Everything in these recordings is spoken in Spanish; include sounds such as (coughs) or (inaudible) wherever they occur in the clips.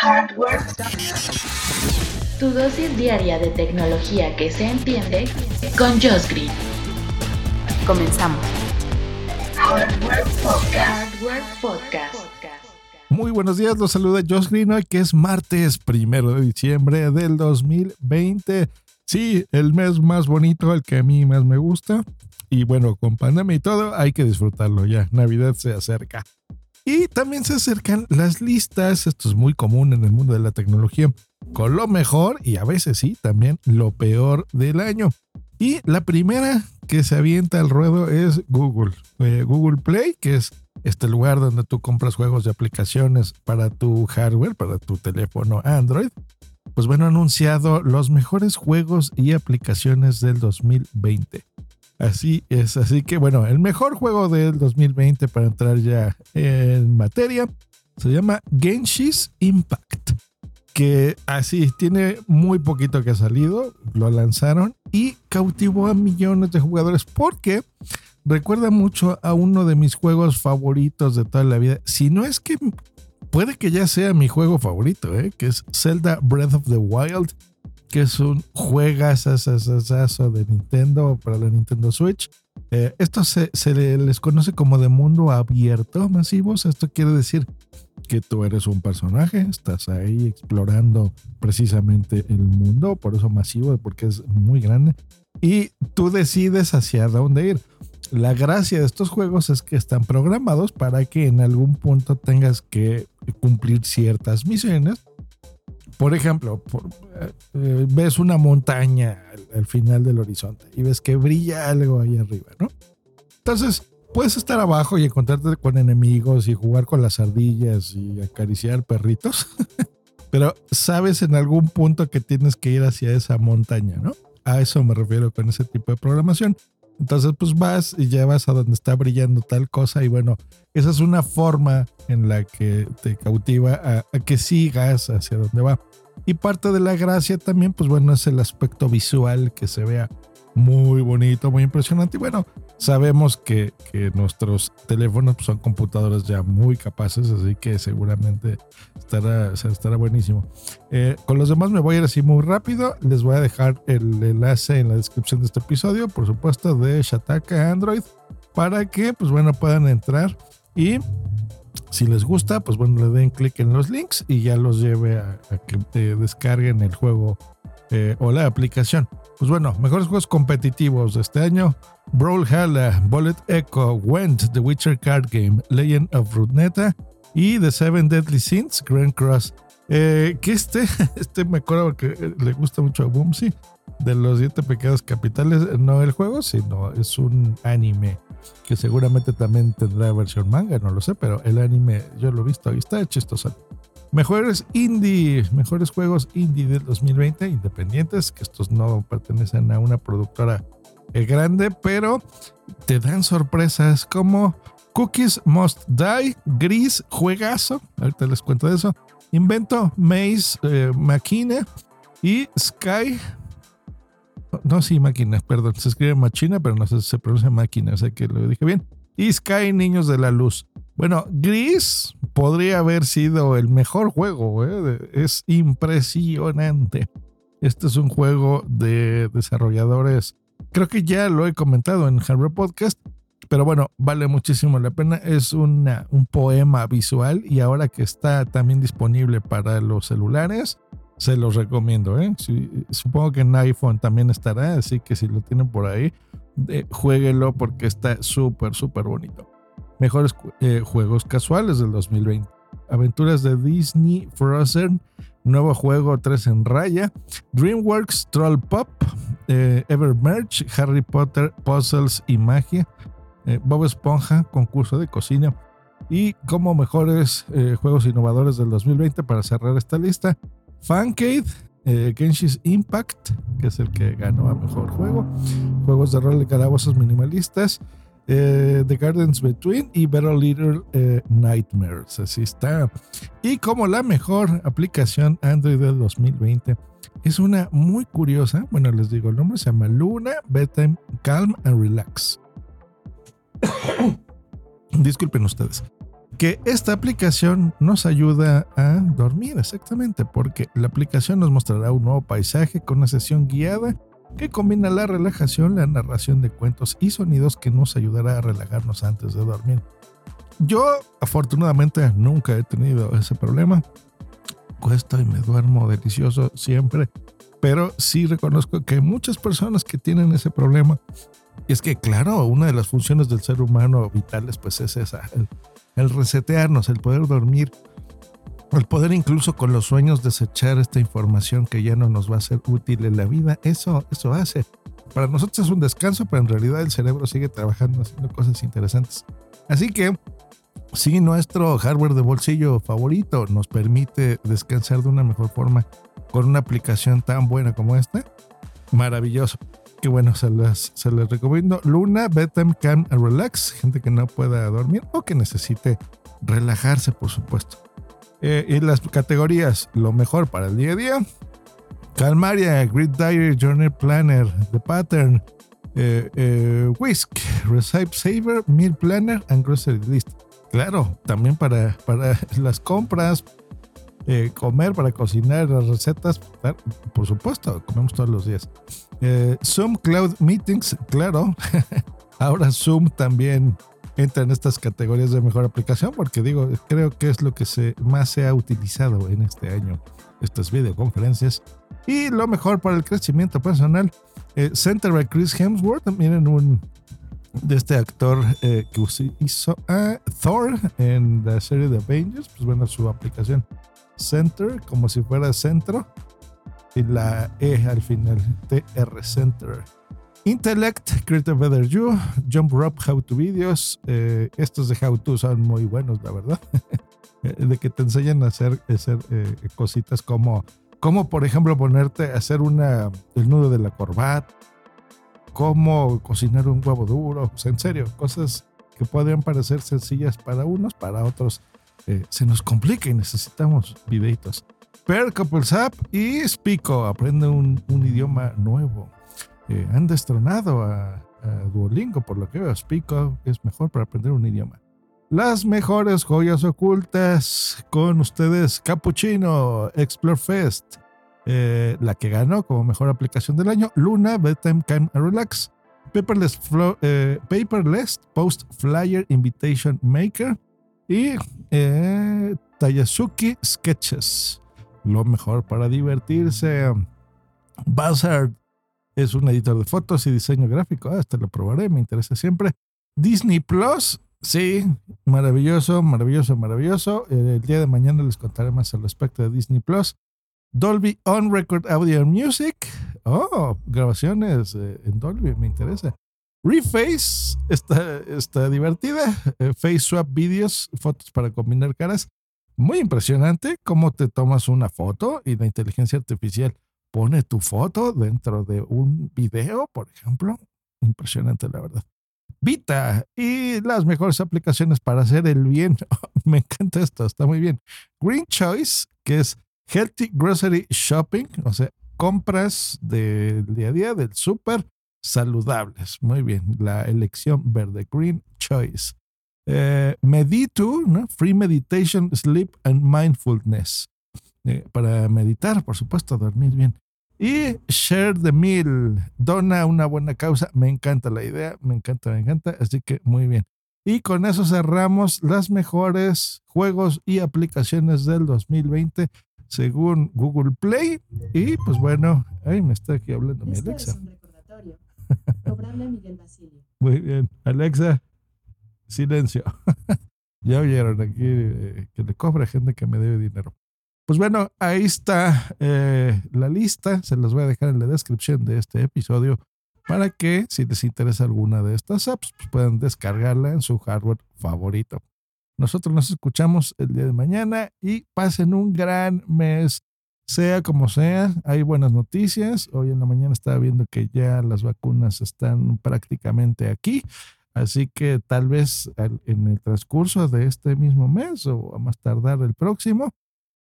Hardware. Tu dosis diaria de tecnología que se entiende con Josh Green. Comenzamos. Hardware Podcast. Hardware Podcast. Muy buenos días, los saluda Josh Green hoy que es martes primero de diciembre del 2020. Sí, el mes más bonito, el que a mí más me gusta. Y bueno, con pandemia y todo, hay que disfrutarlo ya. Navidad se acerca. Y también se acercan las listas, esto es muy común en el mundo de la tecnología, con lo mejor y a veces sí, también lo peor del año. Y la primera que se avienta al ruedo es Google. Eh, Google Play, que es este lugar donde tú compras juegos y aplicaciones para tu hardware, para tu teléfono Android. Pues bueno, ha anunciado los mejores juegos y aplicaciones del 2020. Así es, así que bueno, el mejor juego del 2020 para entrar ya en materia se llama Genshi's Impact, que así tiene muy poquito que ha salido, lo lanzaron y cautivó a millones de jugadores porque recuerda mucho a uno de mis juegos favoritos de toda la vida, si no es que puede que ya sea mi juego favorito, ¿eh? que es Zelda Breath of the Wild que es un juegazazazazo de Nintendo para la Nintendo Switch. Eh, esto se, les conoce como de mundo abierto masivos. Esto quiere decir que tú eres un personaje, estás ahí explorando precisamente el mundo, por eso masivo, porque es muy grande, y tú decides hacia dónde ir. La gracia de estos juegos es que están programados para que en algún punto tengas que cumplir ciertas misiones por ejemplo, eh, ves una montaña al, final del horizonte y ves que brilla algo ahí arriba, ¿no? Entonces, puedes estar abajo y encontrarte con enemigos y jugar con las ardillas y acariciar perritos, (laughs) pero sabes en algún punto que tienes que ir hacia esa montaña, ¿no? A eso me refiero con ese tipo de programación. Entonces, pues vas y ya vas a donde está brillando tal cosa y bueno, esa es una forma en la que te cautiva a que sigas hacia donde va. Y parte de la gracia también, pues bueno, es el aspecto visual que se vea muy bonito, muy impresionante. Y bueno, sabemos que, que nuestros teléfonos pues, son computadoras ya muy capaces, así que seguramente estará, estará buenísimo. Eh, con los demás me voy a ir así muy rápido. Les voy a dejar el enlace en la descripción de este episodio, por supuesto, de Shataka Android, para que, pues bueno, puedan entrar y si les gusta, pues bueno, le den clic en los links y ya los lleve a, que te descarguen el juego eh, o la aplicación. Pues bueno, mejores juegos competitivos de este año. Brawlhalla, Bullet Echo, Went, The Witcher Card Game, Legend of Rudneta y The Seven Deadly Sins, Grand Cross. Eh, que este, (laughs) este me acuerdo que le gusta mucho a Boomsy, de los siete pecados capitales, no el juego, sino es un anime que seguramente también tendrá versión manga, no lo sé, pero el anime yo lo he visto y está chistoso. Mejores indie, mejores juegos indie del 2020, independientes, que estos no pertenecen a una productora eh, grande, pero te dan sorpresas como Cookies Must Die, Gris, Juegazo, ahorita les cuento de eso, Invento, Maze, eh, y Sky no, sí, máquina, perdón. Se escribe machina, pero no se, se pronuncia máquina, o sea que lo dije bien. Y Sky Niños de la Luz. Bueno, Gris podría haber sido el mejor juego, ¿eh? es impresionante. Este es un juego de desarrolladores, creo que ya lo he comentado en Hardware Podcast, pero bueno, vale muchísimo la pena. Es una, un poema visual y ahora que está también disponible para los celulares, se los recomiendo. ¿eh? supongo que en iPhone también estará, así que si lo tienen por ahí, eh, jueguenlo porque está súper, súper bonito. Mejores eh, juegos casuales del 2020. Aventuras de Disney Frozen, nuevo juego 3 en raya, DreamWorks Troll Pop, eh, Evermerge, Harry Potter, Puzzles y Magia, Bob Esponja, concurso de cocina. Y como mejores juegos innovadores del 2020 para cerrar esta lista, Fancade, eh, Genshi's Impact, que es el que ganó a mejor juego, juegos de rol de calabozos minimalistas, eh, The Gardens Between y Better Little eh, Nightmares. Así está. Y como la mejor aplicación Android del 2020 es una muy curiosa. Bueno, les digo, el nombre se llama Luna Bedtime Calm and Relax. (coughs) Disculpen ustedes. que esta aplicación nos ayuda a dormir exactamente, porque la aplicación nos mostrará un nuevo paisaje con una sesión guiada que combina la relajación, la narración de cuentos y sonidos que nos ayudará a relajarnos antes de dormir. Yo afortunadamente nunca he tenido ese problema. Cuesta y me duermo delicioso siempre, pero sí reconozco que muchas personas que tienen ese problema. Y es que, claro, una de las funciones del ser humano vitales pues es esa, el resetearnos, el poder dormir, el poder incluso con los sueños desechar esta información que ya no nos va a ser útil en la vida, eso, eso hace. Para nosotros es un descanso, pero en realidad el cerebro sigue trabajando haciendo cosas interesantes. Así que si nuestro hardware de bolsillo favorito nos permite descansar de una mejor forma con una aplicación tan buena como esta, maravilloso que bueno, se les, se les recomiendo. Luna, Bedtime Can Relax, gente que no pueda dormir o que necesite relajarse, por supuesto. Eh, y las categorías, lo mejor para el día a día. Calmaria, Grid Diary, Journey Planner, The Pattern, eh, eh, Whisk, Recipe Saver, Meal Planner and Grocery List. Claro, también para, para (laughs) las compras, comer, para cocinar, las recetas, por supuesto, comemos todos los días. Zoom Cloud Meetings, claro. (laughs) Ahora Zoom también entra en estas categorías de mejor aplicación porque digo, creo que es lo que se, más se ha utilizado en este año, estas videoconferencias. Y lo mejor para el crecimiento personal, eh, Center by Chris Hemsworth, miren un de este actor que hizo a Thor en la serie de Avengers, pues bueno, su aplicación Center, como si fuera centro, y la E al final, TR Center. Intellect, Create a Better You, Jump Rope, How to Videos. Eh, estos de How to son muy buenos, la verdad. (laughs) de que te enseñan a hacer, hacer eh, cositas como, como, por ejemplo, ponerte a hacer una, el nudo de la corbata, cómo cocinar un huevo duro. en serio, cosas que podrían parecer sencillas para unos, para otros eh, se nos complica y necesitamos videitos. Per Couples App y Spico, aprende un, idioma nuevo. Eh, han destronado a, Duolingo, por lo que veo. Spico es mejor para aprender un idioma. Las mejores joyas ocultas con ustedes, Cappuccino, Explore Fest, eh, la que ganó como mejor aplicación del año, Luna, Bedtime Can Relax, Paperless, Paperless Post Flyer Invitation Maker, y eh, Tayasuki Sketches, lo mejor para divertirse. Buzzard es un editor de fotos y diseño gráfico. Ah, este lo probaré, me interesa siempre. Disney Plus, sí, maravilloso, maravilloso, maravilloso. El día de mañana les contaré más al respecto de Disney Plus. Dolby On Record Audio Music. Oh, grabaciones eh, en Dolby, me interesa. Reface está, está divertida. Eh, face Swap Videos, fotos para combinar caras. Muy impresionante cómo te tomas una foto y la inteligencia artificial pone tu foto dentro de un video, por ejemplo. Impresionante, la verdad. Vita y las mejores aplicaciones para hacer el bien. (laughs) Me encanta esto, está muy bien. Green Choice, que es Healthy Grocery Shopping, o sea, compras del día a día, del súper saludables. Muy bien, la elección verde, Green Choice. Eh, Meditu. Free Meditation, Sleep and Mindfulness. Para meditar, por supuesto, dormir bien. Y Share the Meal, dona una buena causa. Me encanta la idea, me encanta, me encanta. Así que muy bien. Y con eso cerramos las mejores juegos y aplicaciones del 2020 según Google Play. Y pues bueno, ahí me está aquí hablando mi Alexa. Cobrarle a Miguel Basilio. Muy bien. Alexa, silencio. (laughs) ya oyeron aquí eh, que le cobra gente que me debe dinero. Pues bueno, ahí está eh, la lista. Se las voy a dejar en la descripción de este episodio para que si les interesa alguna de estas apps, pues puedan descargarla en su hardware favorito. Nosotros nos escuchamos el día de mañana y pasen un gran mes sea como sea, hay buenas noticias. Hoy en la mañana estaba viendo que ya las vacunas están prácticamente aquí. Así que tal vez en el transcurso de este mismo mes o a más tardar el próximo,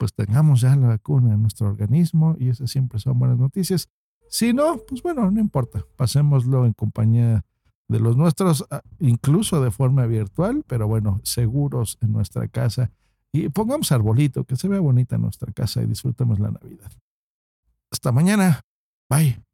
pues tengamos ya la vacuna en nuestro organismo y esas siempre son buenas noticias. Si no, pues bueno, no importa. Pasémoslo en compañía de los nuestros, ah, incluso de forma virtual, pero bueno, seguros en nuestra casa. Y pongamos arbolito, que se vea bonita nuestra casa y disfrutemos la Navidad. Hasta mañana. Bye.